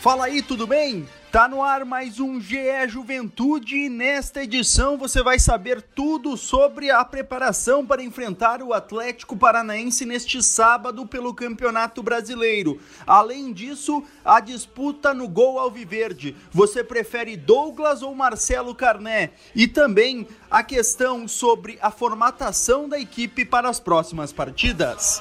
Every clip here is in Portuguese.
Fala aí, tudo bem? Tá no ar mais um GE Juventude e nesta edição você vai saber tudo sobre a preparação para enfrentar o Atlético Paranaense neste sábado pelo Campeonato Brasileiro. Além disso, a disputa no gol alviverde. Você prefere Douglas ou Marcelo Carné? E também a questão sobre a formatação da equipe para as próximas partidas.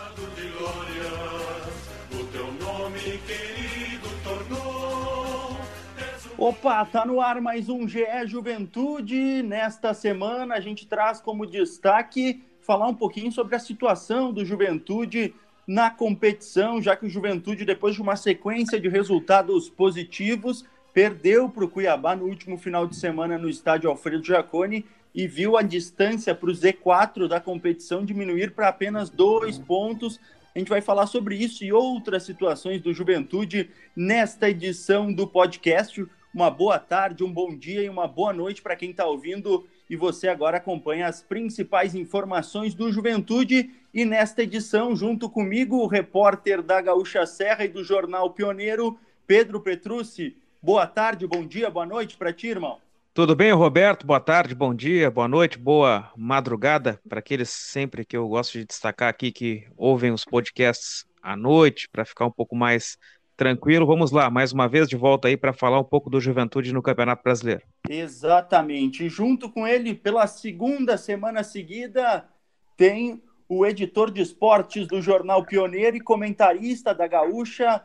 Opa, tá no ar mais um GE Juventude. Nesta semana a gente traz como destaque falar um pouquinho sobre a situação do Juventude na competição, já que o Juventude, depois de uma sequência de resultados positivos, perdeu para o Cuiabá no último final de semana no estádio Alfredo Jaconi e viu a distância para o Z4 da competição diminuir para apenas dois pontos. A gente vai falar sobre isso e outras situações do Juventude nesta edição do podcast uma boa tarde, um bom dia e uma boa noite para quem está ouvindo. E você agora acompanha as principais informações do Juventude. E nesta edição, junto comigo, o repórter da Gaúcha Serra e do Jornal Pioneiro, Pedro Petrucci. Boa tarde, bom dia, boa noite para ti, irmão. Tudo bem, Roberto? Boa tarde, bom dia, boa noite, boa madrugada para aqueles sempre que eu gosto de destacar aqui que ouvem os podcasts à noite para ficar um pouco mais Tranquilo, vamos lá, mais uma vez de volta aí para falar um pouco do Juventude no Campeonato Brasileiro. Exatamente. E junto com ele, pela segunda semana seguida, tem o editor de esportes do Jornal Pioneiro e comentarista da Gaúcha,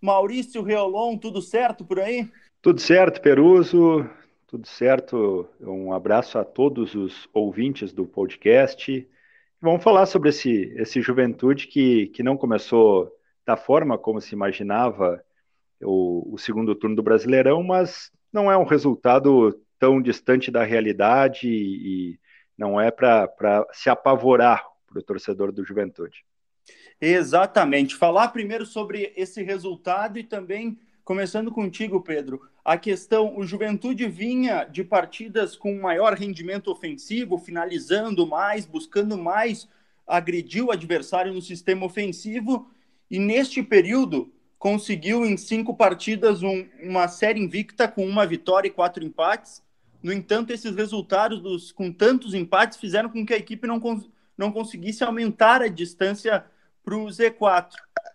Maurício Reolon. Tudo certo por aí? Tudo certo, Peruso. Tudo certo. Um abraço a todos os ouvintes do podcast. Vamos falar sobre esse, esse Juventude que, que não começou da forma como se imaginava o, o segundo turno do Brasileirão, mas não é um resultado tão distante da realidade e, não é para se apavorar para o torcedor do Juventude. Exatamente. Falar primeiro sobre esse resultado e também, começando contigo, Pedro, a questão: o Juventude vinha de partidas com maior rendimento ofensivo, finalizando mais, buscando mais, agrediu o adversário no sistema ofensivo e neste período conseguiu em cinco partidas um, uma série invicta com uma vitória e quatro empates. No entanto, esses resultados dos, com tantos empates fizeram com que a equipe não, não conseguisse aumentar a distância para o Z4.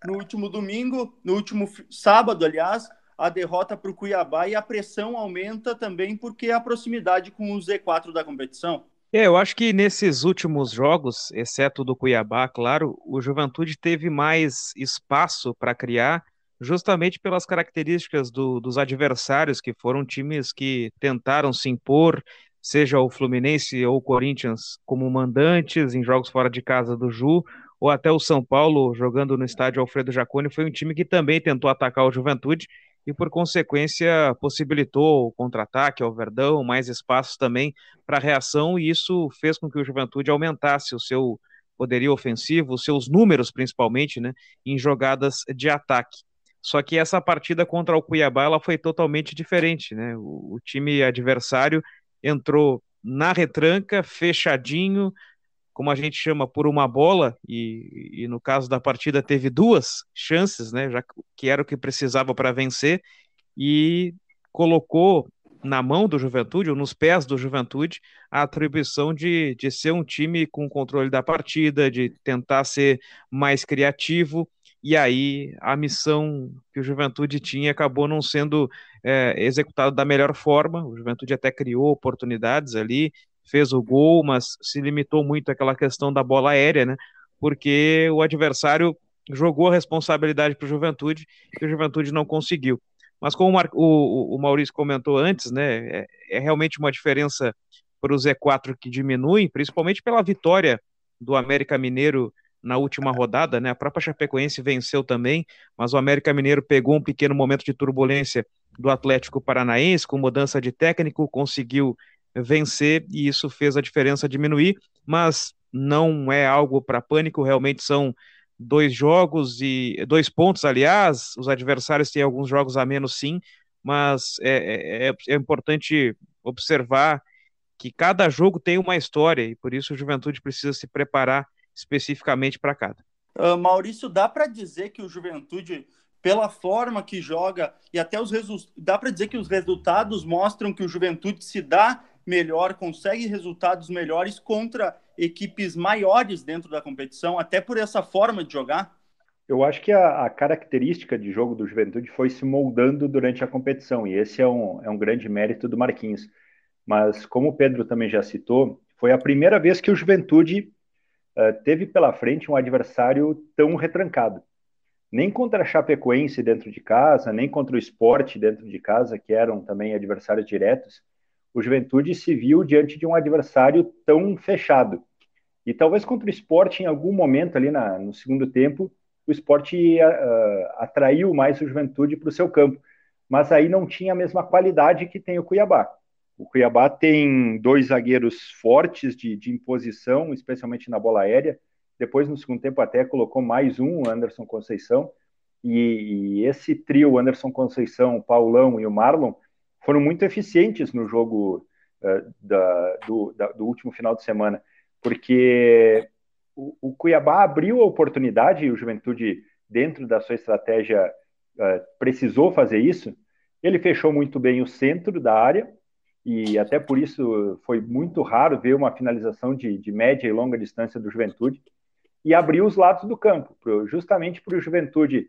No último domingo, no último sábado, aliás, a derrota para o Cuiabá e a pressão aumenta também porque a proximidade com o Z4 da competição. É, eu acho que nesses últimos jogos, exceto do Cuiabá, claro, o Juventude teve mais espaço para criar, justamente pelas características do, dos adversários, que foram times que tentaram se impor, seja o Fluminense ou o Corinthians como mandantes em jogos fora de casa do Ju, ou até o São Paulo jogando no estádio Alfredo Jaconi, foi um time que também tentou atacar o Juventude e, por consequência, possibilitou o contra-ataque ao Verdão, mais espaços também para reação, e isso fez com que o Juventude aumentasse o seu poderio ofensivo, os seus números principalmente, né, em jogadas de ataque. Só que essa partida contra o Cuiabá ela foi totalmente diferente, né? O, o time adversário entrou na retranca, fechadinho, como a gente chama, por uma bola, e, e, no caso da partida teve duas chances, né, já que era o que precisava para vencer, e colocou na mão do Juventude, ou nos pés do Juventude, a atribuição de, de ser um time com controle da partida, de tentar ser mais criativo, e aí a missão que o Juventude tinha acabou não sendo é, executada da melhor forma, o Juventude até criou oportunidades ali, fez o gol, mas se limitou muito àquela questão da bola aérea, né? Porque o adversário jogou a responsabilidade para o Juventude e o Juventude não conseguiu. Mas como o, Maurício comentou antes, né, é, é realmente uma diferença para o Z4 que diminui, principalmente pela vitória do América Mineiro na última rodada, né? A própria Chapecoense venceu também, mas o América Mineiro pegou um pequeno momento de turbulência do Atlético Paranaense com mudança de técnico, conseguiu vencer e isso fez a diferença diminuir, mas não é algo para pânico, realmente são dois jogos e dois pontos, aliás, os adversários têm alguns jogos a menos sim, mas é, é, é, é importante observar que cada jogo tem uma história e por isso o Juventude precisa se preparar especificamente para cada. Uh, Maurício, dá para dizer que o Juventude, pela forma que joga e até os resultados, dá para dizer que os resultados mostram que o Juventude se dá melhor, consegue resultados melhores contra equipes maiores dentro da competição, até por essa forma de jogar? Eu acho que a, a, característica de jogo do Juventude foi se moldando durante a competição, e esse é um, é um grande mérito do Marquinhos. Mas, como o Pedro também já citou, foi a primeira vez que o Juventude uh, teve pela frente um adversário tão retrancado. Nem contra a Chapecoense dentro de casa, nem contra o Esporte dentro de casa, que eram também adversários diretos, o Juventude se viu diante de um adversário tão fechado. E talvez contra o esporte, em algum momento ali na, no segundo tempo, o esporte uh, atraiu mais o Juventude para o seu campo. Mas aí não tinha a mesma qualidade que tem o Cuiabá. O Cuiabá tem dois zagueiros fortes de, de imposição, especialmente na bola aérea. Depois, no segundo tempo, até colocou mais um, Anderson Conceição. E, e esse trio, Anderson Conceição, Paulão e o Marlon, foram muito eficientes no jogo uh, da, do, da, do, último final de semana, porque o, o, Cuiabá abriu a oportunidade e o Juventude, dentro da sua estratégia, uh, precisou fazer isso. Ele fechou muito bem o centro da área e até por isso foi muito raro ver uma finalização de, de média e longa distância do Juventude e abriu os lados do campo, justamente para o Juventude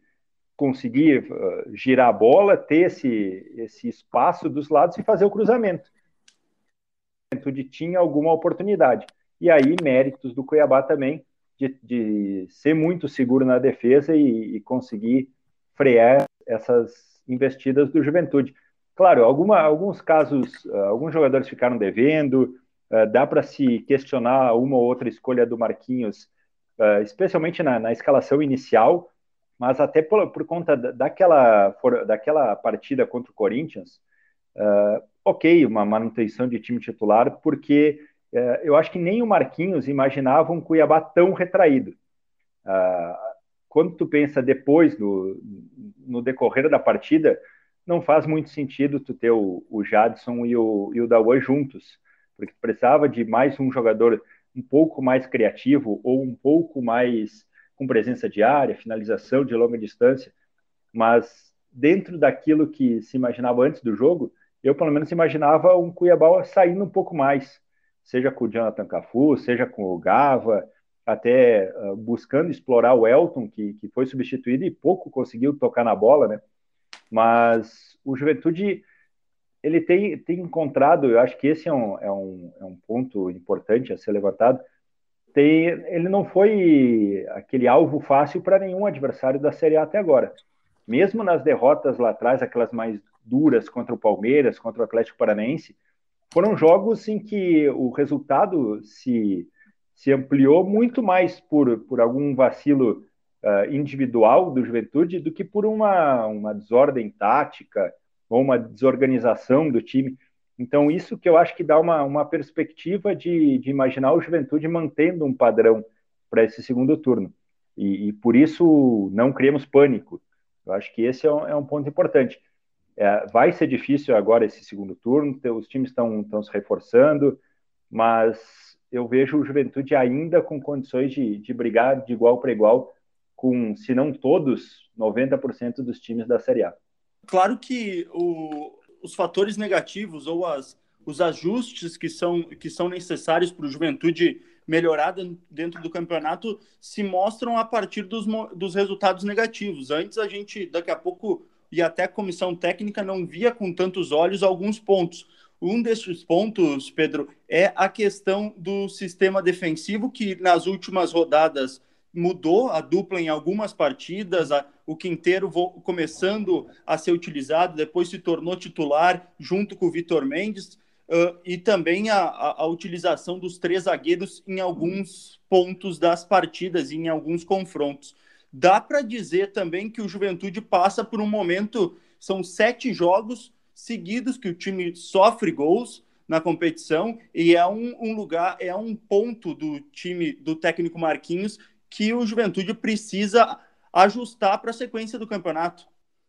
conseguir uh, girar a bola, ter esse, esse espaço dos lados e fazer o cruzamento. Juventude tinha alguma oportunidade. E aí, méritos do Cuiabá também, de, de ser muito seguro na defesa e, e, conseguir frear essas investidas do Juventude. Claro, alguma, alguns casos, uh, alguns jogadores ficaram devendo, uh, dá para se questionar uma ou outra escolha do Marquinhos, especialmente na, na escalação inicial, mas até por, por conta daquela, daquela partida contra o Corinthians, uh, ok, uma manutenção de time titular, porque uh, eu acho que nem o Marquinhos imaginava um Cuiabá tão retraído. Uh, quando tu pensa depois, no, no decorrer da partida, não faz muito sentido tu ter o, o Jadson e o, e o Dawan juntos, porque precisava de mais um jogador um pouco mais criativo ou um pouco mais com presença diária, finalização de longa distância, mas dentro daquilo que se imaginava antes do jogo, eu pelo menos imaginava um Cuiabá saindo um pouco mais, seja com o Jonathan Cafu, seja com o Gava, até uh, buscando explorar o Elton, que, que foi substituído e pouco conseguiu tocar na bola, né? Mas o Juventude ele tem, tem encontrado, eu acho que esse é um, é, um, é um ponto importante a ser levantado, tem, ele não foi aquele alvo fácil para nenhum adversário da Série A até agora. Mesmo nas derrotas lá atrás, aquelas mais duras contra o Palmeiras, contra o Atlético Paranaense, foram jogos em que o resultado se, se ampliou muito mais por, por algum vacilo uh, individual do Juventude do que por uma, uma desordem tática ou uma desorganização do time. Então, isso que eu acho que dá uma, uma perspectiva de, de imaginar o Juventude mantendo um padrão para esse segundo turno. E, e, por isso não criamos pânico. Eu acho que esse é um, é um ponto importante. É, vai ser difícil agora esse segundo turno, os times estão se reforçando, mas eu vejo o Juventude ainda com condições de, de brigar de igual para igual com, se não todos, 90% dos times da Série A. Claro que o, os fatores negativos ou as, os ajustes que são, que são necessários para o Juventude melhorar dentro do campeonato se mostram a partir dos, dos resultados negativos. Antes a gente, daqui a pouco, e até a comissão técnica não via com tantos olhos alguns pontos. Um desses pontos, Pedro, é a questão do sistema defensivo, que nas últimas rodadas mudou a dupla em algumas partidas, a, o Quinteiro começando a ser utilizado, depois se tornou titular junto com o Vitor Mendes, uh, e também a, a, a, utilização dos três zagueiros em alguns pontos das partidas, em alguns confrontos. Dá para dizer também que o Juventude passa por um momento, são sete jogos seguidos que o time sofre gols, na competição e é um, um, lugar, é um ponto do time do técnico Marquinhos que o Juventude precisa ajustar para a sequência do campeonato.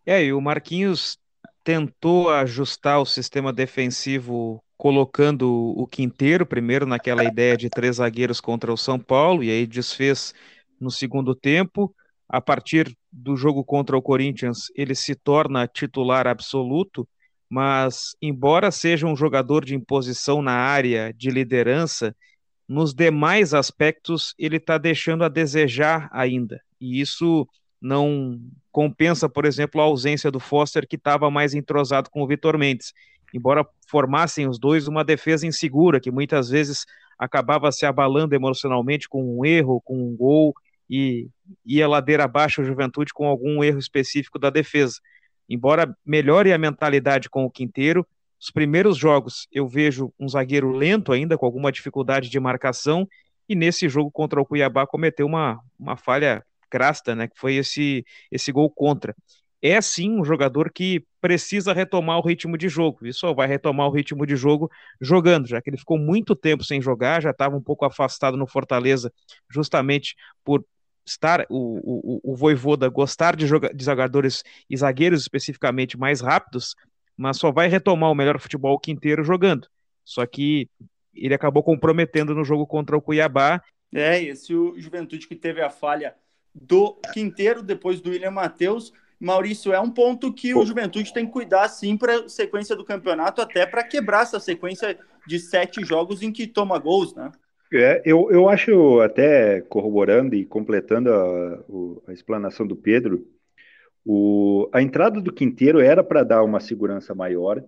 É, e o Marquinhos tentou ajustar o sistema defensivo colocando o Quinteiro primeiro naquela ideia de três zagueiros contra o São Paulo, e aí desfez no segundo tempo. A partir do jogo contra o Corinthians, ele se torna titular absoluto, mas embora seja um jogador de imposição na área, de liderança, nos demais aspectos ele está deixando a desejar ainda. E isso não compensa, por exemplo, a ausência do Foster, que estava mais entrosado com o Vitor Mendes. Embora formassem os dois uma defesa insegura, que muitas vezes acabava se abalando emocionalmente com um erro, com um gol, e ia ladeira abaixo a juventude com algum erro específico da defesa. Embora melhore a mentalidade com o Quinteiro, os primeiros jogos eu vejo um zagueiro lento ainda, com alguma dificuldade de marcação, e nesse jogo contra o Cuiabá cometeu uma, uma falha crasta, né, que foi esse, esse gol contra. É sim um jogador que precisa retomar o ritmo de jogo, e só vai retomar o ritmo de jogo jogando, já que ele ficou muito tempo sem jogar, já estava um pouco afastado no Fortaleza, justamente por estar o, o, o Voivoda gostar de, joga, de jogadores e zagueiros especificamente mais rápidos, mas só vai retomar o melhor futebol quinteiro jogando. Só que ele acabou comprometendo no jogo contra o Cuiabá. É, esse o Juventude que teve a falha do Quinteiro, depois do William Matheus. Maurício, é um ponto que o Juventude tem que cuidar sim para a sequência do campeonato, até para quebrar essa sequência de sete jogos em que toma gols, né? É, eu, eu acho, até corroborando e completando a, a explanação do Pedro, o, a entrada do Quinteiro era para dar uma segurança maior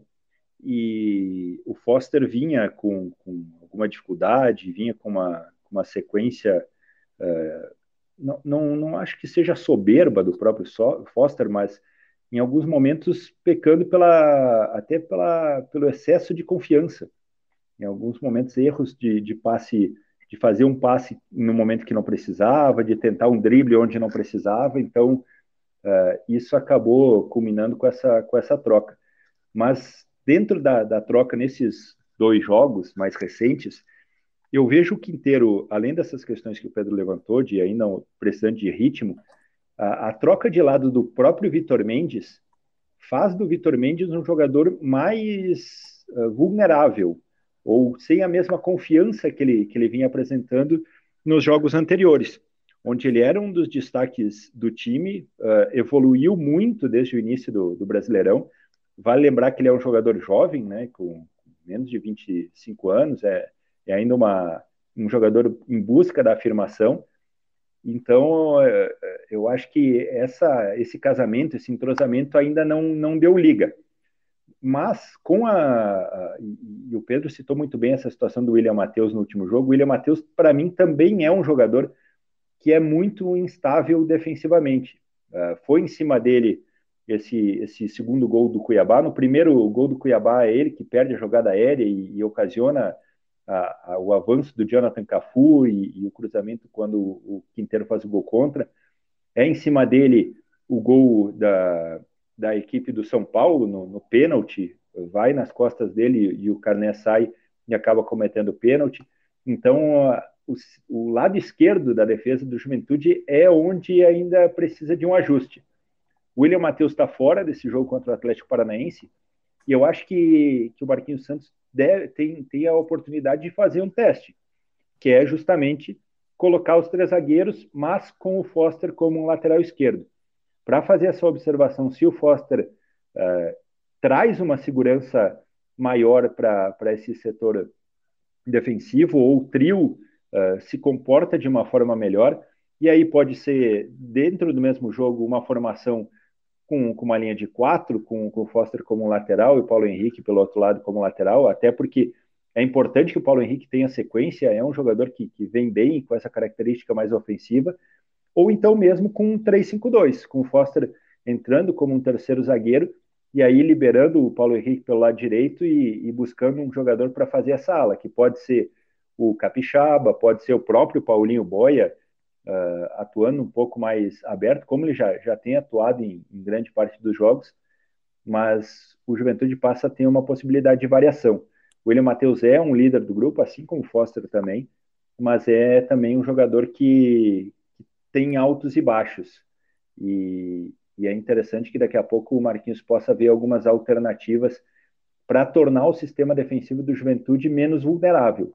e o Foster vinha com, com alguma dificuldade, vinha com uma, uma sequência uh, não, não, não acho que seja soberba do próprio Foster, mas em alguns momentos pecando pela até pela, pelo excesso de confiança. Em alguns momentos erros de, de passe, de fazer um passe no momento que não precisava, de tentar um drible onde não precisava. Então uh, isso acabou culminando com essa com essa troca. Mas dentro da, da troca nesses dois jogos mais recentes, eu vejo o Quinteiro, além dessas questões que o Pedro levantou, de ainda precisando de ritmo, a, a troca de lado do próprio Vitor Mendes faz do Vitor Mendes um jogador mais uh, vulnerável, ou sem a mesma confiança que ele, que ele vinha apresentando nos jogos anteriores, onde ele era um dos destaques do time, uh, evoluiu muito desde o início do, do Brasileirão. Vale lembrar que ele é um jogador jovem, né, com menos de 25 anos, é, é ainda uma, um jogador em busca da afirmação. Então, é, é, eu acho que essa, esse casamento, esse entrosamento ainda não, não deu liga. Mas com a, a e o Pedro citou muito bem essa situação do William Matheus no último jogo. O William Matheus, para mim, também é um jogador que é muito instável defensivamente. Uh, foi em cima dele esse, esse segundo gol do Cuiabá. No primeiro gol do Cuiabá é ele que perde a jogada aérea e, e ocasiona a, a, o avanço do Jonathan Cafu e, e, o cruzamento quando o Quinteiro faz o gol contra. É em cima dele o gol da, da equipe do São Paulo no, no pênalti, vai nas costas dele e o Carné sai e acaba cometendo pênalti. Então, o, o, lado esquerdo da defesa do Juventude é onde ainda precisa de um ajuste. O William Matheus está fora desse jogo contra o Atlético Paranaense e eu acho que, que o Marquinhos Santos deve, tem, tem a oportunidade de fazer um teste, que é justamente colocar os três zagueiros, mas com o Foster como um lateral esquerdo. Para fazer essa observação, se o Foster uh, traz uma segurança maior para esse setor defensivo, ou trio uh, se comporta de uma forma melhor, e aí pode ser, dentro do mesmo jogo, uma formação com, com uma linha de quatro, com, com o Foster como lateral e o Paulo Henrique pelo outro lado como lateral, até porque é importante que o Paulo Henrique tenha sequência, é um jogador que, que vem bem com essa característica mais ofensiva, ou então mesmo com um 3-5-2, com o Foster entrando como um terceiro zagueiro e aí liberando o Paulo Henrique pelo lado direito e, e buscando um jogador para fazer essa ala, que pode ser o Capixaba, pode ser o próprio Paulinho Boia, uh, atuando um pouco mais aberto, como ele já, já tem atuado em, em grande parte dos jogos, mas o Juventude passa a ter uma possibilidade de variação. O William Matheus é um líder do grupo, assim como o Foster também, mas é também um jogador que, que tem altos e baixos. E, e é interessante que daqui a pouco o Marquinhos possa ver algumas alternativas para tornar o sistema defensivo do Juventude menos vulnerável.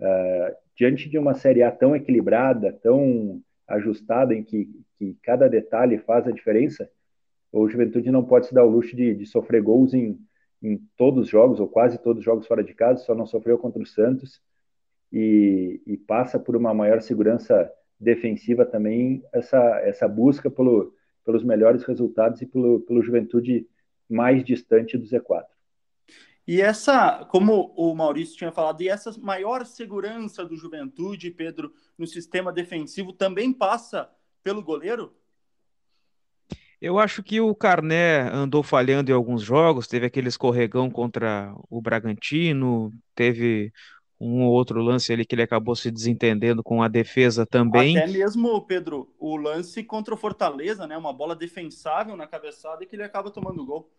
Uh, diante de uma Série A tão equilibrada, tão ajustada, em que, que cada detalhe faz a diferença, o Juventude não pode se dar o luxo de, de sofrer gols em, em todos os jogos, ou quase todos os jogos fora de casa, só não sofreu contra o Santos, e, e passa por uma maior segurança defensiva também, essa, essa busca pelo, pelos melhores resultados e pelo, pelo Juventude mais distante do Z4. E essa, como o Maurício tinha falado, e essa maior segurança do Juventude, Pedro, no sistema defensivo também passa pelo goleiro? Eu acho que o Carné andou falhando em alguns jogos, teve aquele escorregão contra o Bragantino, teve um ou outro lance ali que ele acabou se desentendendo com a defesa também. Até mesmo, Pedro, o lance contra o Fortaleza, né? Uma bola defensável na cabeçada e que ele acaba tomando gol.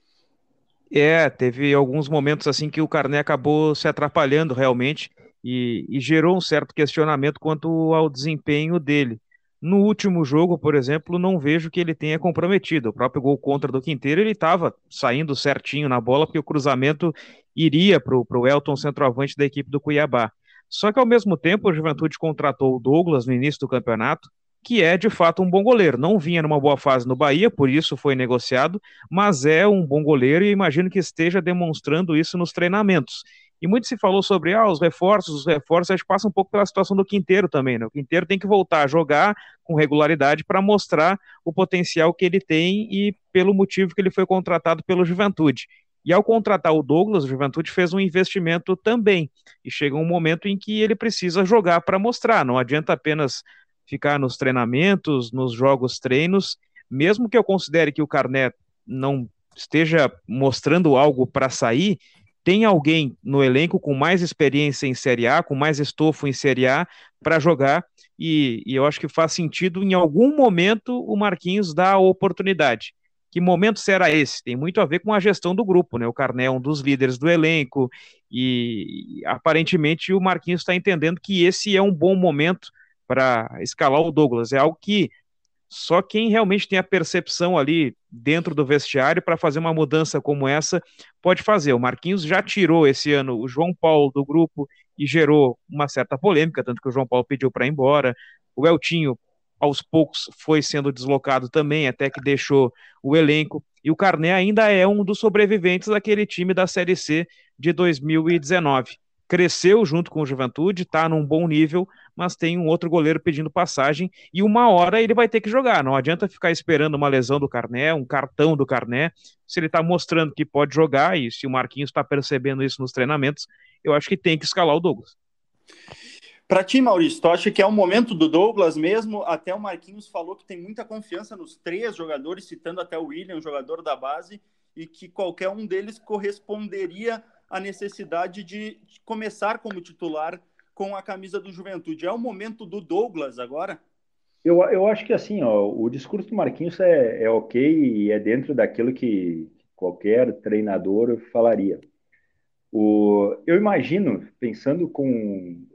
É, teve alguns momentos assim que o Carné acabou se atrapalhando realmente e, e gerou um certo questionamento quanto ao desempenho dele. No último jogo, por exemplo, não vejo que ele tenha comprometido. O próprio gol contra do Quinteiro, ele estava saindo certinho na bola, porque o cruzamento iria para o Elton, centroavante da equipe do Cuiabá. Só que, ao mesmo tempo, a Juventude contratou o Douglas no início do campeonato, que é de fato um bom goleiro. Não vinha numa boa fase no Bahia, por isso foi negociado, mas é um bom goleiro e imagino que esteja demonstrando isso nos treinamentos. E muito se falou sobre ah, os reforços, os reforços, a gente passa um pouco pela situação do Quinteiro também, né? O Quinteiro tem que voltar a jogar com regularidade para mostrar o potencial que ele tem e pelo motivo que ele foi contratado pelo Juventude. E ao contratar o Douglas, o Juventude fez um investimento também. E chega um momento em que ele precisa jogar para mostrar. Não adianta apenas ficar nos treinamentos, nos jogos treinos, mesmo que eu considere que o Carnet não esteja mostrando algo para sair, tem alguém no elenco com mais experiência em Série A, com mais estofo em Série A para jogar, e, e, eu acho que faz sentido em algum momento o Marquinhos dar a oportunidade. Que momento será esse? Tem muito a ver com a gestão do grupo, né? O Carné é um dos líderes do elenco, e aparentemente o Marquinhos está entendendo que esse é um bom momento para escalar o Douglas. É algo que só quem realmente tem a percepção ali dentro do vestiário para fazer uma mudança como essa pode fazer. O Marquinhos já tirou esse ano o João Paulo do grupo e gerou uma certa polêmica, tanto que o João Paulo pediu para ir embora. O Eltinho, aos poucos, foi sendo deslocado também, até que deixou o elenco. E o Carné ainda é um dos sobreviventes daquele time da Série C de 2019 cresceu junto com o Juventude, está num bom nível, mas tem um outro goleiro pedindo passagem e uma hora ele vai ter que jogar. Não adianta ficar esperando uma lesão do Carné, um cartão do Carné. Se ele está mostrando que pode jogar e se o Marquinhos está percebendo isso nos treinamentos, eu acho que tem que escalar o Douglas. Para ti, Maurício, tu acha que é o momento do Douglas mesmo? Até o Marquinhos falou que tem muita confiança nos três jogadores, citando até o William, jogador da base, e que qualquer um deles corresponderia a necessidade de começar como titular com a camisa do Juventude. É o momento do Douglas agora? Eu, eu acho que assim, ó, o discurso do Marquinhos é, é ok e é dentro daquilo que qualquer treinador falaria. O, eu imagino, pensando com.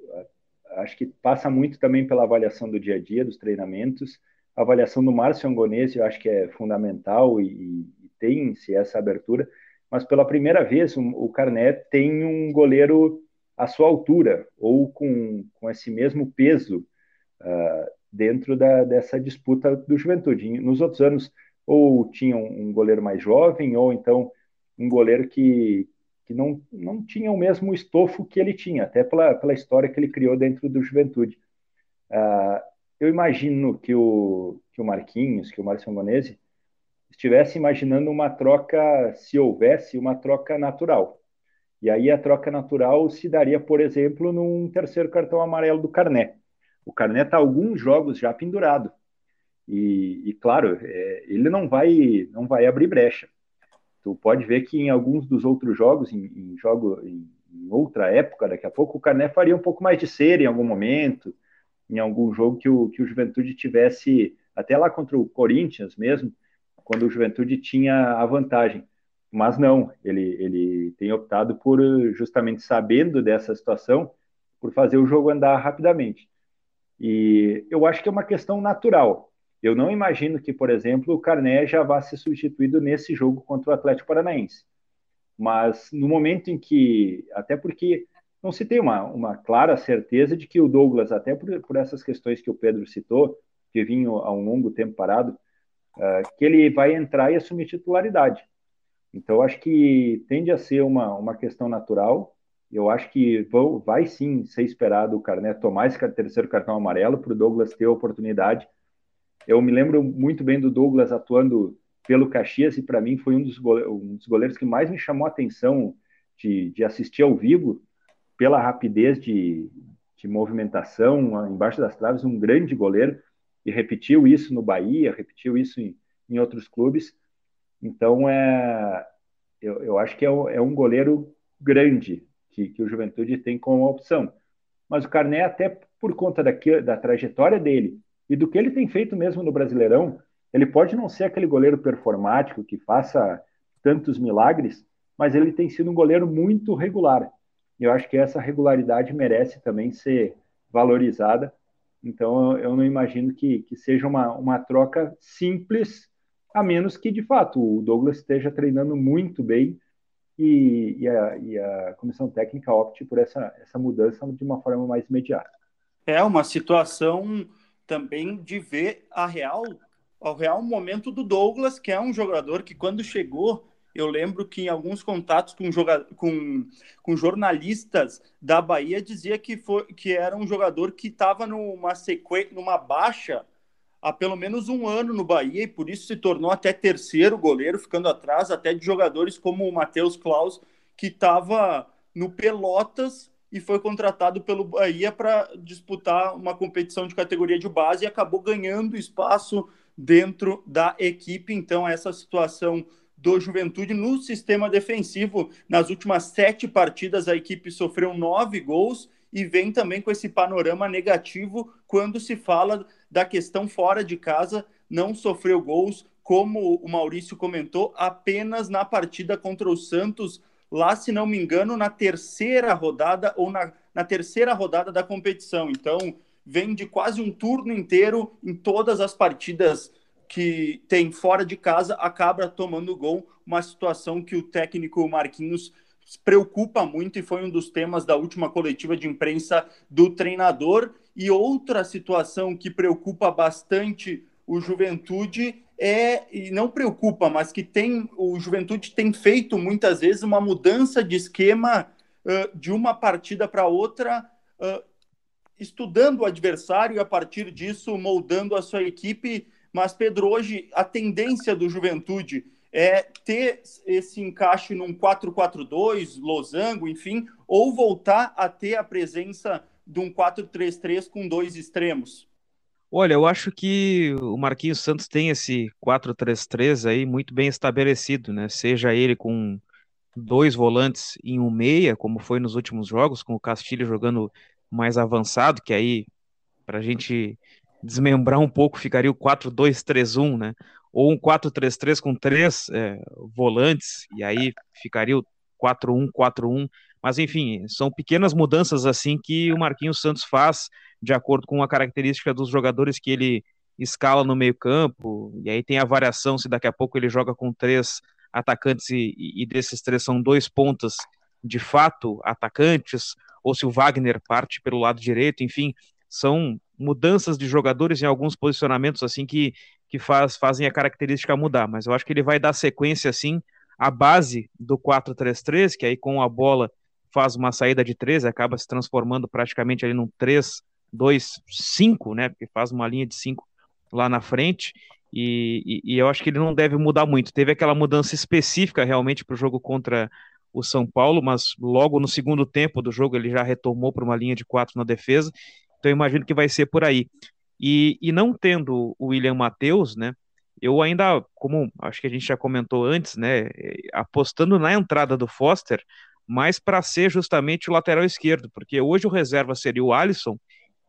Acho que passa muito também pela avaliação do dia a dia, dos treinamentos. A avaliação do Márcio Angonese eu acho que é fundamental e, e tem-se essa abertura mas pela primeira vez um, o Carné tem um goleiro à sua altura, ou com, com esse mesmo peso uh, dentro da, dessa disputa do Juventude. Nos outros anos, ou tinha um goleiro mais jovem, ou então um goleiro que, que não, não tinha o mesmo estofo que ele tinha, até pela, pela história que ele criou dentro do Juventude. Uh, eu imagino que o, que o Marquinhos, que o Márcio Angonese, estivesse imaginando uma troca, se houvesse uma troca natural. E aí a troca natural se daria, por exemplo, num terceiro cartão amarelo do Carné. O Carné está alguns jogos já pendurado. E, e claro, é, ele não vai, não vai abrir brecha. Tu pode ver que em alguns dos outros jogos, em, em jogo em, em outra época, daqui a pouco, o Carné faria um pouco mais de ser em algum momento, em algum jogo que o, que o Juventude tivesse, até lá contra o Corinthians mesmo, quando o Juventude tinha a vantagem. Mas não, ele, ele tem optado por, justamente sabendo dessa situação, por fazer o jogo andar rapidamente. E eu acho que é uma questão natural. Eu não imagino que, por exemplo, o Carné já vá ser substituído nesse jogo contra o Atlético Paranaense. Mas no momento em que, até porque não se tem uma, uma clara certeza de que o Douglas, até por, por essas questões que o Pedro citou, que vinha há um longo tempo parado, uh, que ele vai entrar e assumir titularidade. Então, acho que tende a ser uma, uma questão natural. Eu acho que vai sim ser esperado o Carné tomar esse terceiro cartão amarelo para o Douglas ter a oportunidade. Eu me lembro muito bem do Douglas atuando pelo Caxias e para mim foi um dos, goleiros, um dos, goleiros que mais me chamou a atenção de, de assistir ao vivo pela rapidez de, de movimentação embaixo das traves, um grande goleiro e repetiu isso no Bahia, repetiu isso em, em outros clubes. Então, é, eu, eu acho que é, é um goleiro grande que, que, o Juventude tem como opção. Mas o Carné, até por conta da trajetória dele e do que ele tem feito mesmo no Brasileirão, ele pode não ser aquele goleiro performático que faça tantos milagres, mas ele tem sido um goleiro muito regular. E eu acho que essa regularidade merece também ser valorizada. Então, eu não imagino que, que seja uma, uma troca simples a menos que, de fato, o Douglas esteja treinando muito bem e, e, a, e a, comissão técnica opte por essa, essa mudança de uma forma mais imediata. É uma situação também de ver a real, o real momento do Douglas, que é um jogador que, quando chegou, eu lembro que em alguns contatos com, com, com jornalistas da Bahia dizia que, foi, que era um jogador que estava numa sequência, numa baixa há pelo menos um ano no Bahia e por isso se tornou até terceiro goleiro, ficando atrás até de jogadores como o Matheus Klaus, que estava no Pelotas e foi contratado pelo Bahia para disputar uma competição de categoria de base e acabou ganhando espaço dentro da equipe. Então, essa situação do Juventude no sistema defensivo. Nas últimas sete partidas, a equipe sofreu nove gols e vem também com esse panorama negativo quando se fala da questão fora de casa, não sofreu gols, como o Maurício comentou, apenas na partida contra o Santos, lá, se não me engano, na terceira rodada ou na, na terceira rodada da competição. Então, vem de quase um turno inteiro em todas as partidas que tem fora de casa, acaba tomando gol, uma situação que o técnico Marquinhos preocupa muito e foi um dos temas da última coletiva de imprensa do treinador. E outra situação que preocupa bastante o Juventude é, e não preocupa, mas que tem o Juventude tem feito muitas vezes uma mudança de esquema uh, de uma partida para outra, uh, estudando o adversário e a partir disso moldando a sua equipe. Mas, Pedro, hoje a tendência do Juventude é ter esse encaixe num 4-4-2, losango, enfim, ou voltar a ter a presença de um 4-3-3 com dois extremos? Olha, eu acho que o Marquinhos Santos tem esse 4-3-3 aí muito bem estabelecido, né? Seja ele com dois volantes em um meia, como foi nos últimos jogos, com o Castilho jogando mais avançado, que aí, para a gente desmembrar um pouco, ficaria o 4-2-3-1, né? ou um 4-3-3 com três é, volantes, e aí ficaria o 4-1-4-1. Mas, enfim, são pequenas mudanças assim que o Marquinhos Santos faz de acordo com a característica dos jogadores que ele escala no meio-campo, e aí tem a variação se daqui a pouco ele joga com três atacantes e, e desses três são dois pontas de fato atacantes, ou se o Wagner parte pelo lado direito, enfim, são mudanças de jogadores em alguns posicionamentos assim que que faz, fazem a característica mudar, mas eu acho que ele vai dar sequência assim à base do 4-3-3, que aí com a bola faz uma saída de 3, acaba se transformando praticamente ali num 3-2-5, né? Porque faz uma linha de 5 lá na frente. E, e, e, eu acho que ele não deve mudar muito. Teve aquela mudança específica realmente para o jogo contra o São Paulo, mas logo no segundo tempo do jogo ele já retomou para uma linha de quatro na defesa. Então eu imagino que vai ser por aí. E, e não tendo o William Matheus, né? Eu ainda, como acho que a gente já comentou antes, né? Apostando na entrada do Foster, mais para ser justamente o lateral esquerdo, porque hoje o reserva seria o Alisson,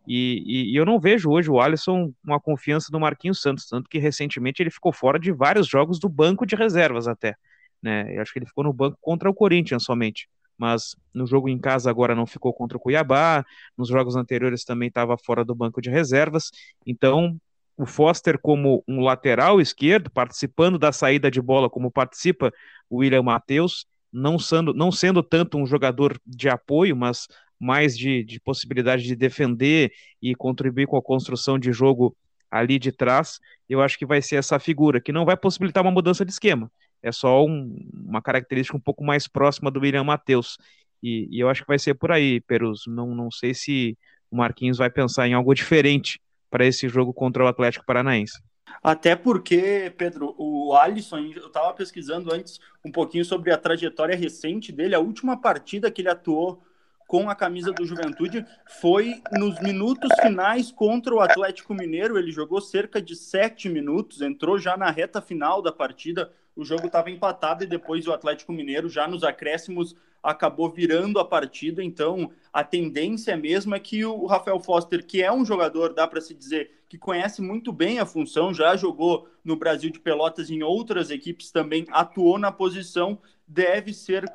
e, e, e, eu não vejo hoje o Alisson com a confiança do Marquinhos Santos, tanto que recentemente ele ficou fora de vários jogos do banco de reservas até. Né? Eu acho que ele ficou no banco contra o Corinthians somente. Mas no jogo em casa agora não ficou contra o Cuiabá, nos jogos anteriores também estava fora do banco de reservas, então o Foster como um lateral esquerdo, participando da saída de bola como participa o William Matheus, não sendo, não sendo tanto um jogador de apoio, mas mais de, de possibilidade de defender e contribuir com a construção de jogo ali de trás, eu acho que vai ser essa figura, que não vai possibilitar uma mudança de esquema, é só um, uma característica um pouco mais próxima do William Matheus. E, e, eu acho que vai ser por aí, Perus. Não, não sei se o Marquinhos vai pensar em algo diferente para esse jogo contra o Atlético Paranaense. Até porque, Pedro, o Alisson, eu estava pesquisando antes um pouquinho sobre a trajetória recente dele, a última partida que ele atuou com a camisa do Juventude foi nos minutos finais contra o Atlético Mineiro. Ele jogou cerca de sete minutos, entrou já na reta final da partida o jogo estava empatado e depois o Atlético Mineiro, já nos acréscimos, acabou virando a partida. Então, a tendência mesmo é que o Rafael Foster, que é um jogador, dá para se dizer, que conhece muito bem a função, já jogou no Brasil de Pelotas em outras equipes também, atuou na posição, deve ser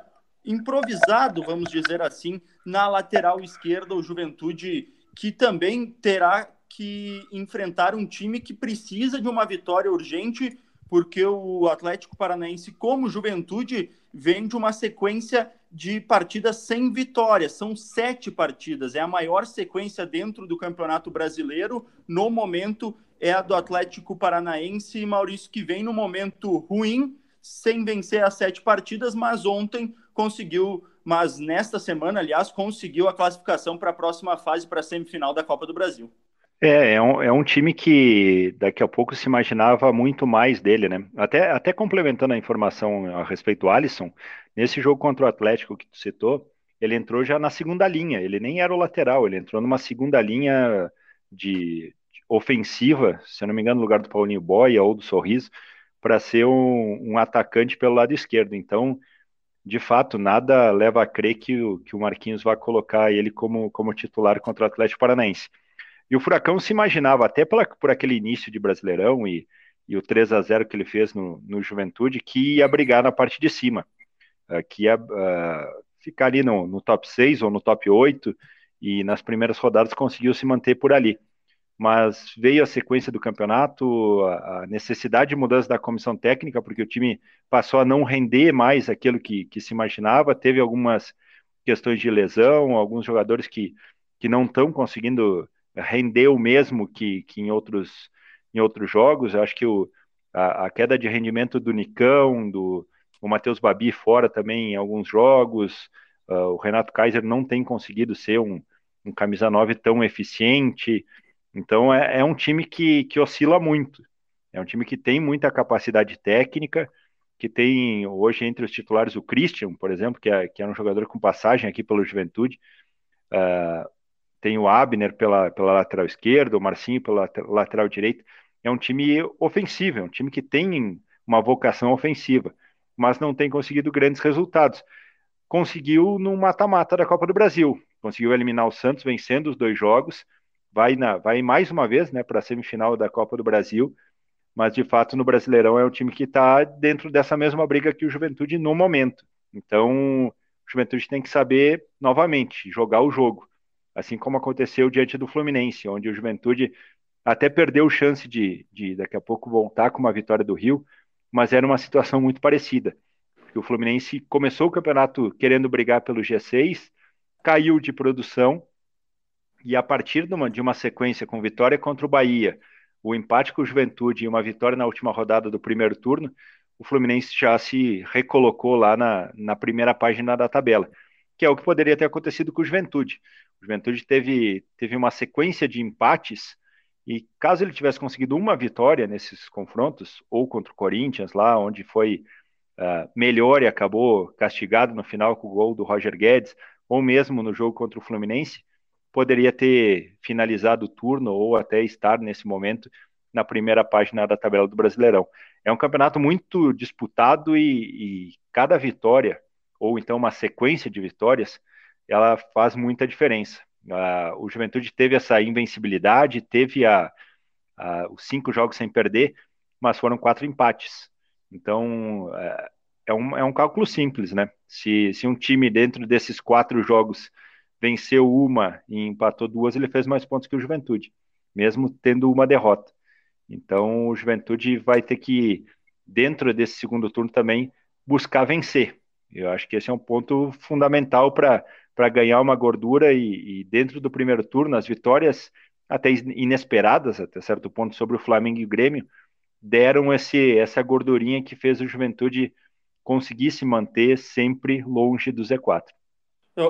improvisado, vamos dizer assim, na lateral esquerda, o Juventude, que também terá que enfrentar um time que precisa de uma vitória urgente porque o Atlético Paranaense, como juventude, vem de uma sequência de partidas sem vitória. São sete partidas, é a maior sequência dentro do Campeonato Brasileiro. No momento, é a do Atlético Paranaense e Maurício, que vem no momento ruim, sem vencer as sete partidas, mas ontem conseguiu, mas nesta semana, aliás, conseguiu a classificação para a próxima fase, para a semifinal da Copa do Brasil. É, é um, é um time que daqui a pouco se imaginava muito mais dele, né? Até, até complementando a informação a respeito do Alisson, nesse jogo contra o Atlético que tu citou, ele entrou já na segunda linha, ele nem era o lateral, ele entrou numa segunda linha de, de ofensiva, se eu não me engano, no lugar do Paulinho Boia ou do Sorriso, para ser um, um, atacante pelo lado esquerdo. Então, de fato, nada leva a crer que o, que o Marquinhos vai colocar ele como, como titular contra o Atlético Paranaense. E o Furacão se imaginava, até pela, por aquele início de Brasileirão e, e o 3 a 0 que ele fez no, no Juventude, que ia brigar na parte de cima, uh, que ia uh, ficar ali no, no, top 6 ou no top 8, e nas primeiras rodadas conseguiu se manter por ali. Mas veio a sequência do campeonato, a, a necessidade de mudança da comissão técnica, porque o time passou a não render mais aquilo que, que se imaginava, teve algumas questões de lesão, alguns jogadores que, que não estão conseguindo rendeu mesmo que, que em, outros, em outros jogos. Eu acho que o, a, a, queda de rendimento do Nicão, do o Matheus Babi fora também em alguns jogos, uh, o Renato Kaiser não tem conseguido ser um, um camisa 9 tão eficiente. Então é, é um time que, que oscila muito. É um time que tem muita capacidade técnica, que tem hoje entre os titulares o Christian, por exemplo, que é, que é um jogador com passagem aqui pelo Juventude. Uh, tem o Abner pela, pela lateral esquerda, o Marcinho pela lateral direita. É um time ofensivo, é um time que tem uma vocação ofensiva, mas não tem conseguido grandes resultados. Conseguiu no mata-mata da Copa do Brasil, conseguiu eliminar o Santos vencendo os dois jogos, vai, na, vai mais uma vez né, para a semifinal da Copa do Brasil, mas de fato no Brasileirão é um time que está dentro dessa mesma briga que o Juventude no momento. Então, o Juventude tem que saber novamente jogar o jogo assim como aconteceu diante do Fluminense, onde o Juventude até perdeu chance de, de daqui a pouco voltar com uma vitória do Rio, mas era uma situação muito parecida. Porque o Fluminense começou o campeonato querendo brigar pelo G6, caiu de produção, e a partir de uma, de uma sequência com vitória contra o Bahia, o empate com o Juventude e uma vitória na última rodada do primeiro turno, o Fluminense já se recolocou lá na, na primeira página da tabela, que é o que poderia ter acontecido com o Juventude. Juventude teve, teve uma sequência de empates e caso ele tivesse conseguido uma vitória nesses confrontos, ou contra o Corinthians, lá onde foi uh, melhor e acabou castigado no final com o gol do Roger Guedes, ou mesmo no jogo contra o Fluminense, poderia ter finalizado o turno ou até estar nesse momento na primeira página da tabela do Brasileirão. É um campeonato muito disputado e, e cada vitória, ou então uma sequência de vitórias, ela faz muita diferença. Uh, o Juventude teve essa invencibilidade, teve a, a, os cinco jogos sem perder, mas foram quatro empates. Então, uh, é um, é um cálculo simples, né? Se, se um time dentro desses quatro jogos venceu uma e empatou duas, ele fez mais pontos que o Juventude, mesmo tendo uma derrota. Então o Juventude vai ter que, dentro desse segundo turno também, buscar vencer. Eu acho que esse é um ponto fundamental para ganhar uma gordura e, e, dentro do primeiro turno, as vitórias até inesperadas, até certo ponto, sobre o Flamengo e o Grêmio, deram esse, essa gordurinha que fez o Juventude conseguir se manter sempre longe do Z4.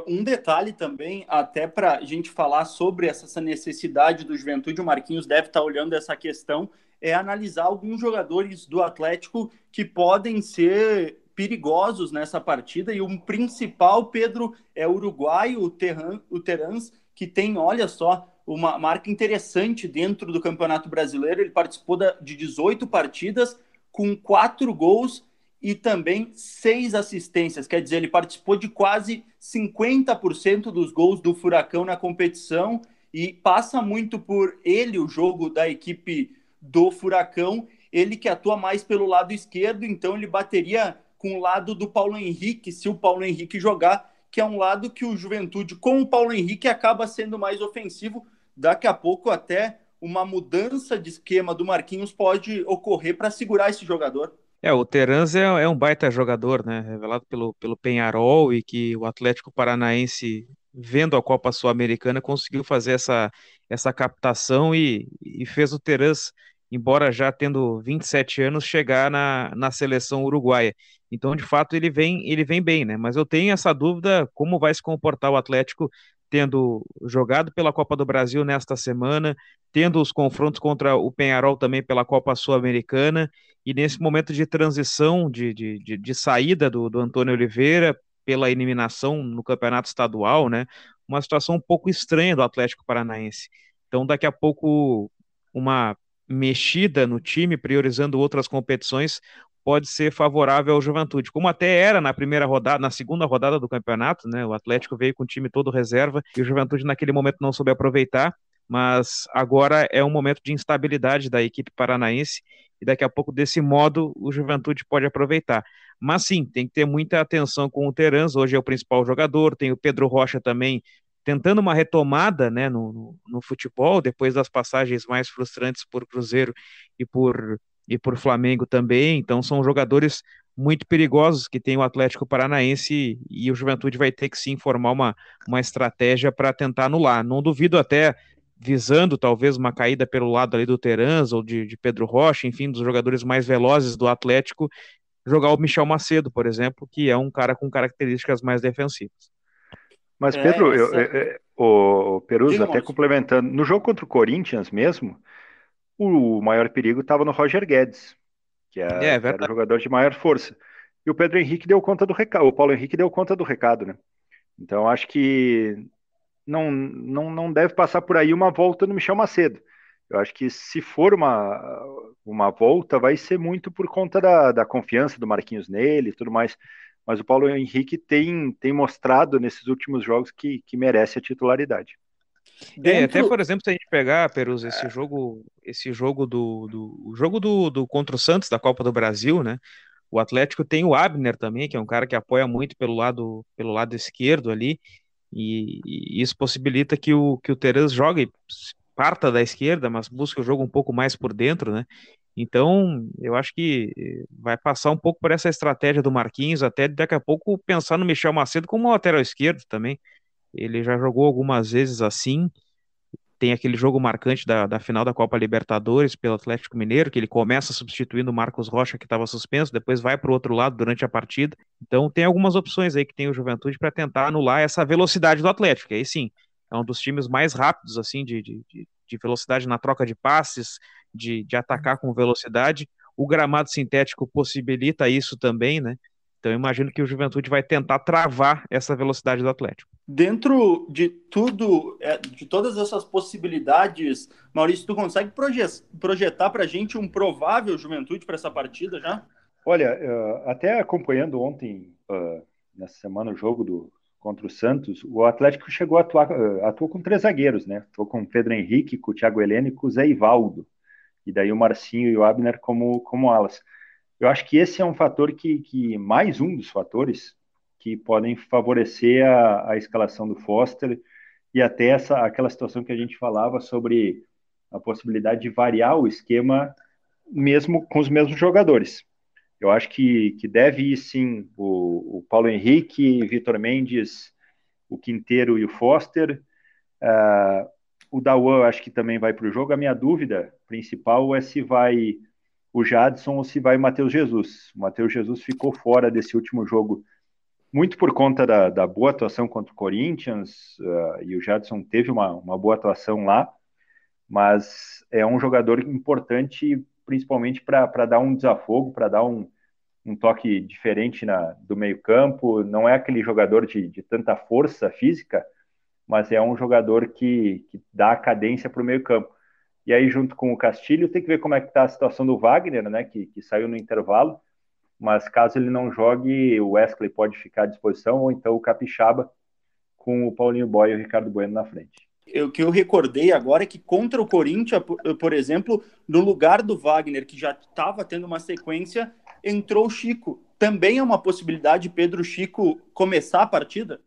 Um detalhe também, até para a gente falar sobre essa necessidade do Juventude, o Marquinhos deve estar tá olhando essa questão, é analisar alguns jogadores do Atlético que podem ser perigosos nessa partida. E o principal, Pedro, é o uruguaio, o, Terran, o Terans, que tem, olha só, uma marca interessante dentro do Campeonato Brasileiro. Ele participou de 18 partidas com quatro gols e também seis assistências. Quer dizer, ele participou de quase 50% dos gols do Furacão na competição e passa muito por ele o jogo da equipe do Furacão. Ele que atua mais pelo lado esquerdo, então ele bateria com o lado do Paulo Henrique, se o Paulo Henrique jogar, que é um lado que o Juventude, com o Paulo Henrique, acaba sendo mais ofensivo. Daqui a pouco, até uma mudança de esquema do Marquinhos pode ocorrer para segurar esse jogador. É, o Terans é, é, um baita jogador, né? Revelado pelo, pelo Penharol e que o Atlético Paranaense, vendo a Copa Sul-Americana, conseguiu fazer essa, essa captação e, e fez o Terans, embora já tendo 27 anos, chegar na, na seleção uruguaia. Então, de fato, ele vem, ele vem bem, né? Mas eu tenho essa dúvida como vai se comportar o Atlético tendo jogado pela Copa do Brasil nesta semana, tendo os confrontos contra o Penharol também pela Copa Sul-Americana, e nesse momento de transição, de, de, de, de saída do, do Antônio Oliveira pela eliminação no campeonato estadual, né? Uma situação um pouco estranha do Atlético Paranaense. Então, daqui a pouco, uma mexida no time, priorizando outras competições, pode ser favorável ao Juventude, como até era na primeira rodada, na segunda rodada do campeonato, né? O Atlético veio com o time todo reserva e o Juventude naquele momento não soube aproveitar, mas agora é um momento de instabilidade da equipe paranaense e daqui a pouco desse modo o Juventude pode aproveitar. Mas sim, tem que ter muita atenção com o Terans, hoje é o principal jogador, tem o Pedro Rocha também tentando uma retomada né, no, no, no futebol, depois das passagens mais frustrantes por Cruzeiro e por e por Flamengo também. Então são jogadores muito perigosos que tem o Atlético Paranaense e o Juventude vai ter que sim formar uma, uma estratégia para tentar anular. Não duvido até visando talvez uma caída pelo lado ali do Terans ou de, de Pedro Rocha, enfim, dos jogadores mais velozes do Atlético, jogar o Michel Macedo, por exemplo, que é um cara com características mais defensivas. Mas, Pedro, é, essa... eu, eu, o Peruso, até complementando, no jogo contra o Corinthians mesmo, o maior perigo estava no Roger Guedes, que, é, é, era o jogador de maior força. E o Pedro Henrique deu conta do recado, o Paulo Henrique deu conta do recado, né? Então acho que não, não, não deve passar por aí uma volta no Michel Macedo. Eu acho que se for uma, uma volta, vai ser muito por conta da, da confiança do Marquinhos nele e tudo mais. Mas o Paulo Henrique tem, tem mostrado nesses últimos jogos que, que merece a titularidade. Dentro... É, até por exemplo, se a gente pegar, Perus, esse jogo, esse jogo do, do o jogo do, do contra o Santos da Copa do Brasil, né? O Atlético tem o Abner também, que é um cara que apoia muito pelo lado pelo lado esquerdo ali, e, e isso possibilita que o que o Terence jogue parta da esquerda, mas busque o jogo um pouco mais por dentro, né? Então, eu acho que vai passar um pouco por essa estratégia do Marquinhos, até daqui a pouco pensar no Michel Macedo como lateral esquerdo também. Ele já jogou algumas vezes assim. Tem aquele jogo marcante da, da final da Copa Libertadores pelo Atlético Mineiro, que ele começa substituindo o Marcos Rocha, que estava suspenso, depois vai para o outro lado durante a partida. Então, tem algumas opções aí que tem o Juventude para tentar anular essa velocidade do Atlético. Aí sim, é um dos times mais rápidos, assim, de, de, de velocidade na troca de passes, de, de atacar com velocidade. O gramado sintético possibilita isso também, né? Então, eu imagino que o Juventude vai tentar travar essa velocidade do Atlético. Dentro de tudo, é, de todas essas possibilidades, Maurício, tu consegue projetar para a gente um provável Juventude para essa partida já? Olha, até acompanhando ontem, nessa semana, o jogo do, contra o Santos, o Atlético chegou a atuar, atuou com três zagueiros, né? Atuou com o Pedro Henrique, com o Thiago Heleno e com o Zé Ivaldo. E daí o Marcinho e o Abner como, como alas. eu acho que esse é um fator que, que mais um dos fatores que podem favorecer a, a escalação do Foster e até essa aquela situação que a gente falava sobre a possibilidade de variar o esquema mesmo com os mesmos jogadores. Eu acho que, que deve ir sim o, o Paulo Henrique, Vitor Mendes, o Quinteiro e o Foster. Uh, o Dawan acho que também vai para o jogo. A minha dúvida principal é se vai o Jadson ou se vai o Matheus Jesus. O Matheus Jesus ficou fora desse último jogo muito por conta da, da boa atuação contra o Corinthians, uh, e o Jadson teve uma, uma boa atuação lá, mas é um jogador importante principalmente para dar um desafogo, para dar um, um toque diferente na, do meio-campo. Não é aquele jogador de, de tanta força física, mas é um jogador que, que dá a cadência para o meio-campo. E aí, junto com o Castilho, tem que ver como é que está a situação do Wagner, né? Que, que saiu no intervalo. Mas caso ele não jogue, o Wesley pode ficar à disposição, ou então o Capixaba com o Paulinho Boy e o Ricardo Bueno na frente o que eu recordei agora é que contra o Corinthians, por exemplo, no lugar do Wagner, que já estava tendo uma sequência, entrou o Chico. Também é uma possibilidade Pedro Chico começar a partida?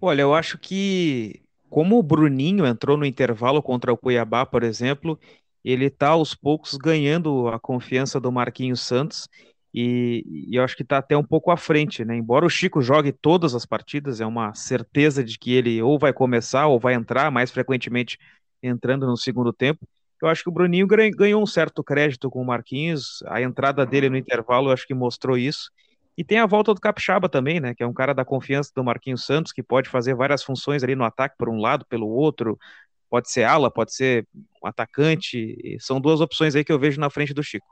Olha, eu acho que como o Bruninho entrou no intervalo contra o Cuiabá, por exemplo, ele está aos poucos ganhando a confiança do Marquinhos Santos e, e, eu acho que está até um pouco à frente, né? Embora o Chico jogue todas as partidas, é uma certeza de que ele ou vai começar ou vai entrar, mais frequentemente entrando no segundo tempo. Eu acho que o Bruninho ganhou um certo crédito com o Marquinhos, a entrada dele no intervalo eu acho que mostrou isso. E tem a volta do Capixaba também, né? Que é um cara da confiança do Marquinhos Santos, que pode fazer várias funções ali no ataque por um lado, pelo outro. Pode ser ala, pode ser um atacante. São duas opções aí que eu vejo na frente do Chico.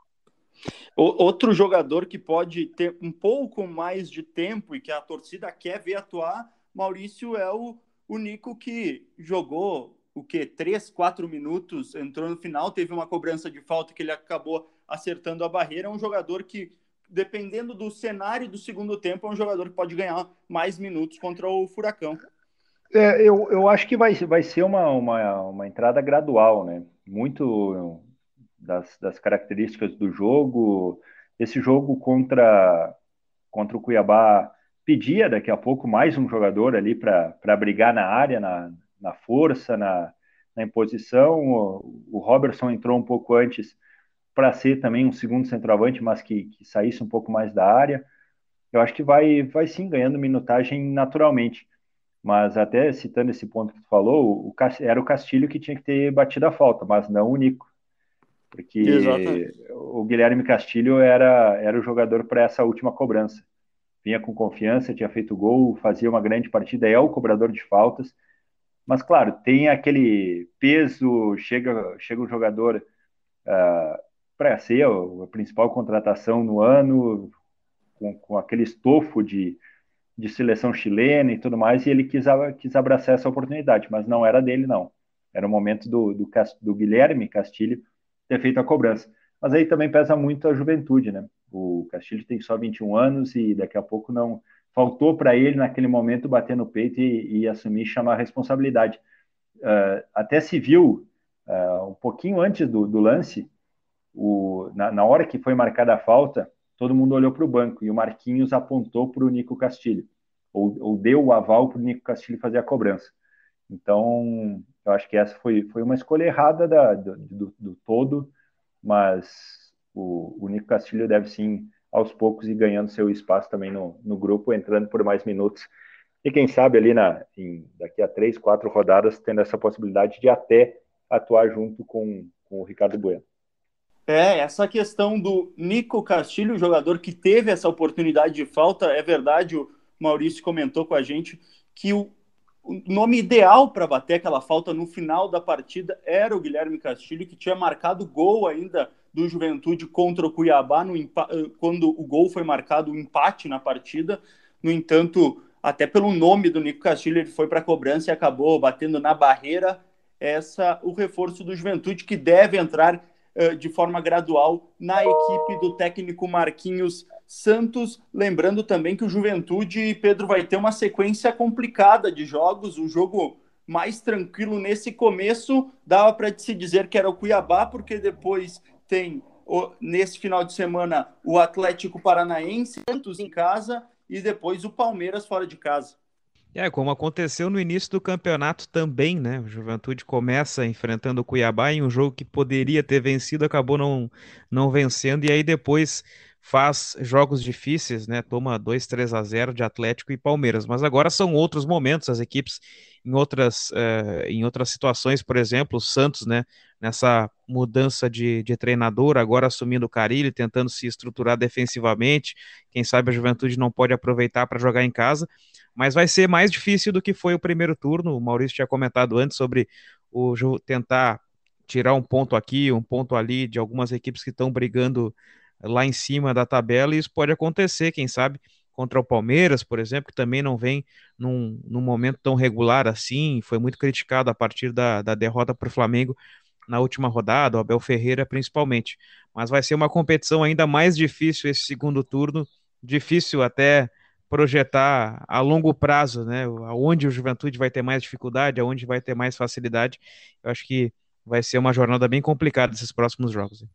Outro jogador que pode ter um pouco mais de tempo e que a torcida quer ver atuar, Maurício, é o, o Nico que jogou o que? Três, quatro minutos, entrou no final, teve uma cobrança de falta que ele acabou acertando a barreira. É um jogador que, dependendo do cenário do segundo tempo, é um jogador que pode ganhar mais minutos contra o Furacão. É, eu, eu acho que vai, vai ser uma, uma, uma entrada gradual, né? Muito das, das características do jogo. Esse jogo contra, contra o Cuiabá pedia daqui a pouco mais um jogador ali para brigar na área, na, na força, na, na imposição. O, o Robertson entrou um pouco antes para ser também um segundo centroavante, mas que, que saísse um pouco mais da área. Eu acho que vai, vai sim ganhando minutagem naturalmente. Mas até citando esse ponto que tu falou, o, era o Castilho que tinha que ter batido a falta, mas não o Nico porque Exatamente. o Guilherme Castilho era, era o jogador para essa última cobrança. Vinha com confiança, tinha feito gol, fazia uma grande partida, é o cobrador de faltas. Mas, claro, tem aquele peso, chega, chega um jogador uh, ah, para ser a principal contratação no ano, com, com aquele estofo de, de seleção chilena e tudo mais, e ele quis, quis abraçar essa oportunidade, mas não era dele, não. Era o momento do, do, do Guilherme Castilho ter feito a cobrança. Mas aí também pesa muito a juventude, né? O Castilho tem só 21 anos e daqui a pouco não faltou para ele naquele momento bater no peito e, e assumir chamar a responsabilidade. Uh, até se viu uh, um pouquinho antes do, do lance, o, na, na, hora que foi marcada a falta, todo mundo olhou para o banco e o Marquinhos apontou para o Nico Castilho, ou, ou deu o aval para o Nico Castilho fazer a cobrança. Então, eu acho que essa foi, foi uma escolha errada da, do, do, do todo, mas o, o Nico Castilho deve sim, aos poucos, ir ganhando seu espaço também no, no grupo, entrando por mais minutos. E quem sabe ali na, em, daqui a três, quatro rodadas, tendo essa possibilidade de até atuar junto com, com o Ricardo Bueno. É, essa questão do Nico Castilho, jogador que teve essa oportunidade de falta, é verdade, o Maurício comentou com a gente que o, o nome ideal para bater aquela falta no final da partida era o Guilherme Castilho, que tinha marcado gol ainda do Juventude contra o Cuiabá, no, quando o gol foi marcado, o um empate na partida. No entanto, até pelo nome do Nico Castilho, ele foi para a cobrança e acabou batendo na barreira. Essa o reforço do Juventude, que deve entrar uh, de forma gradual na equipe do técnico Marquinhos Santos, lembrando também que o Juventude, Pedro, vai ter uma sequência complicada de jogos, o jogo mais tranquilo nesse começo, dava para se dizer que era o Cuiabá, porque depois tem nesse final de semana o Atlético Paranaense, Santos em casa e depois o Palmeiras fora de casa. É, como aconteceu no início do campeonato também, né? O Juventude começa enfrentando o Cuiabá em um jogo que poderia ter vencido, acabou não, não vencendo, e aí depois faz jogos difíceis, né? Toma 2, 3 a 0 de Atlético e Palmeiras. Mas agora são outros momentos, as equipes em outras, uh, em outras situações, por exemplo, o Santos, né? Nessa mudança de, de treinador, agora assumindo o Carilli, tentando se estruturar defensivamente. Quem sabe a juventude não pode aproveitar para jogar em casa, mas vai ser mais difícil do que foi o primeiro turno. O Maurício tinha comentado antes sobre o tentar tirar um ponto aqui, um ponto ali de algumas equipes que estão brigando lá em cima da tabela, e isso pode acontecer, quem sabe, contra o Palmeiras, por exemplo, que também não vem num, num momento tão regular assim, foi muito criticado a partir da, da derrota para o Flamengo na última rodada, o Abel Ferreira principalmente. Mas vai ser uma competição ainda mais difícil esse segundo turno, difícil até projetar a longo prazo, né? Aonde o Juventude vai ter mais dificuldade, aonde vai ter mais facilidade. Eu acho que vai ser uma jornada bem complicada esses próximos jogos.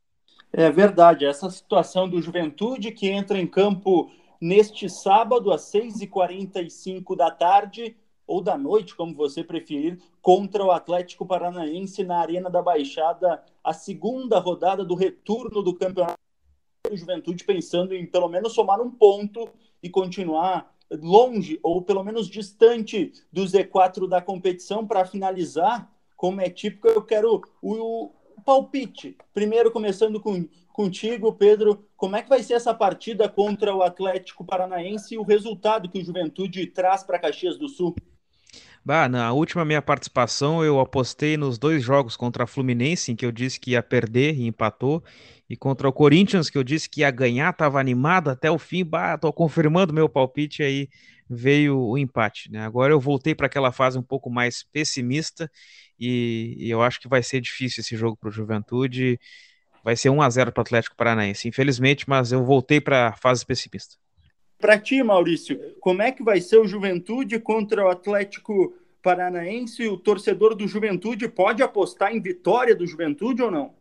É verdade, essa situação do Juventude que entra em campo neste sábado às 6h45 da tarde ou da noite, como você preferir, contra o Atlético Paranaense na Arena da Baixada, a segunda rodada do retorno do campeonato. Juventude pensando em pelo menos somar um ponto e continuar longe ou pelo menos distante do Z4 da competição para finalizar, como é típico, eu quero o, palpite. Primeiro, começando com, contigo, Pedro, como é que vai ser essa partida contra o Atlético Paranaense e o resultado que o Juventude traz para Caxias do Sul? Bah, na última minha participação eu apostei nos dois jogos contra a Fluminense, em que eu disse que ia perder e empatou, e contra o Corinthians, que eu disse que ia ganhar, estava animado até o fim, bah, tô confirmando meu palpite aí veio o empate, né? Agora eu voltei para aquela fase um pouco mais pessimista e, e eu acho que vai ser difícil esse jogo para o Juventude. Vai ser 1 a 0 para o Atlético Paranaense, infelizmente, mas eu voltei para a fase pessimista. Para ti, Maurício, como é que vai ser o Juventude contra o Atlético Paranaense? O torcedor do Juventude pode apostar em vitória do Juventude ou não?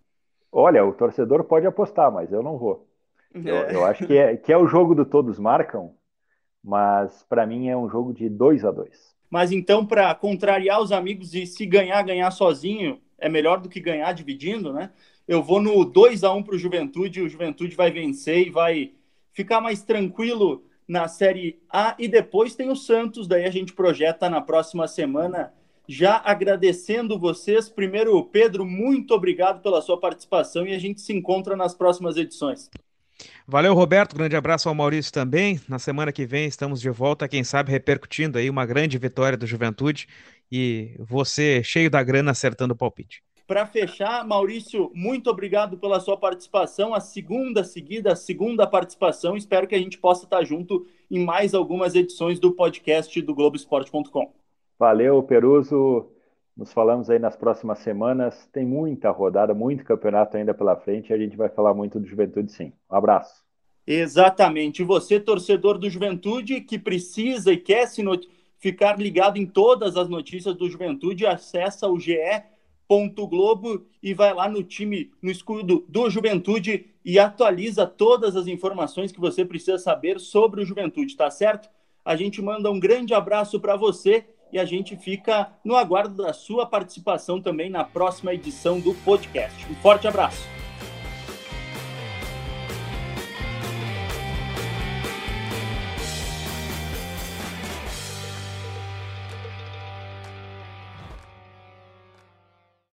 Olha, o torcedor pode apostar, mas eu não vou. É. Eu, eu, acho que é, que é o jogo do todos marcam, mas para mim é um jogo de 2 a 2 mas então, para contrariar os amigos e se ganhar, ganhar sozinho, é melhor do que ganhar dividindo, né? Eu vou no 2 a 1 para o Juventude, o Juventude vai vencer e vai ficar mais tranquilo na Série A. E depois tem o Santos, daí a gente projeta na próxima semana. Já agradecendo vocês. Primeiro, Pedro, muito obrigado pela sua participação e a gente se encontra nas próximas edições. Valeu, Roberto. Grande abraço ao Maurício também. Na semana que vem estamos de volta, quem sabe repercutindo aí uma grande vitória do Juventude e você cheio da grana acertando o palpite. Para fechar, Maurício, muito obrigado pela sua participação, a segunda seguida, a segunda participação. Espero que a gente possa estar junto em mais algumas edições do podcast do Globoesporte.com. Valeu, Peruso. Nos falamos aí nas próximas semanas. Tem muita rodada, muito campeonato ainda pela frente. A gente vai falar muito do Juventude, sim. Um abraço. Exatamente. Você, torcedor do Juventude, que precisa e quer se ficar ligado em todas as notícias do Juventude, acessa o ge.globo e vai lá no time, no escudo do Juventude e atualiza todas as informações que você precisa saber sobre o Juventude, tá certo? A gente manda um grande abraço para você e a gente fica no aguardo da sua participação também na próxima edição do podcast. Um forte abraço.